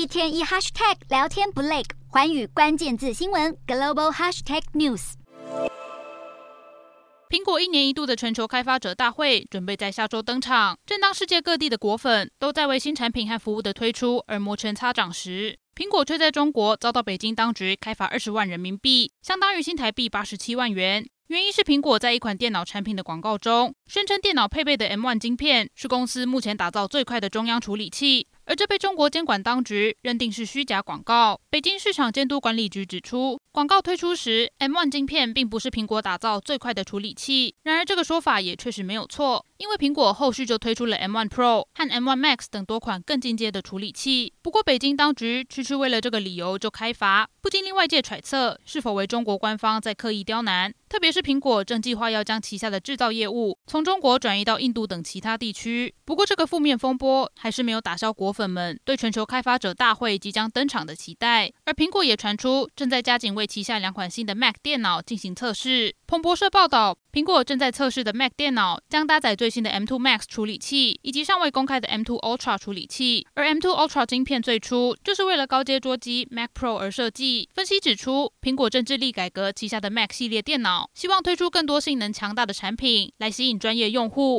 一天一 hashtag 聊天不累，寰宇关键字新闻 global hashtag news。苹果一年一度的全球开发者大会准备在下周登场。正当世界各地的果粉都在为新产品和服务的推出而摩拳擦掌时，苹果却在中国遭到北京当局开罚二十万人民币，相当于新台币八十七万元。原因是苹果在一款电脑产品的广告中，宣称电脑配备的 M1 晶片是公司目前打造最快的中央处理器。而这被中国监管当局认定是虚假广告。北京市场监督管理局指出，广告推出时，M1 晶片并不是苹果打造最快的处理器。然而，这个说法也确实没有错，因为苹果后续就推出了 M1 Pro 和 M1 Max 等多款更进阶的处理器。不过，北京当局区区为了这个理由就开罚，不禁令外界揣测是否为中国官方在刻意刁难。特别是苹果正计划要将旗下的制造业务从中国转移到印度等其他地区。不过，这个负面风波还是没有打消果粉们对全球开发者大会即将登场的期待。而苹果也传出正在加紧为旗下两款新的 Mac 电脑进行测试。彭博社报道，苹果正在测试的 Mac 电脑将搭载最新的 M2 Max 处理器以及尚未公开的 M2 Ultra 处理器。而 M2 Ultra 晶片最初就是为了高阶桌机 Mac Pro 而设计。分析指出，苹果正致力改革旗下的 Mac 系列电脑希望推出更多性能强大的产品来吸引专业用户。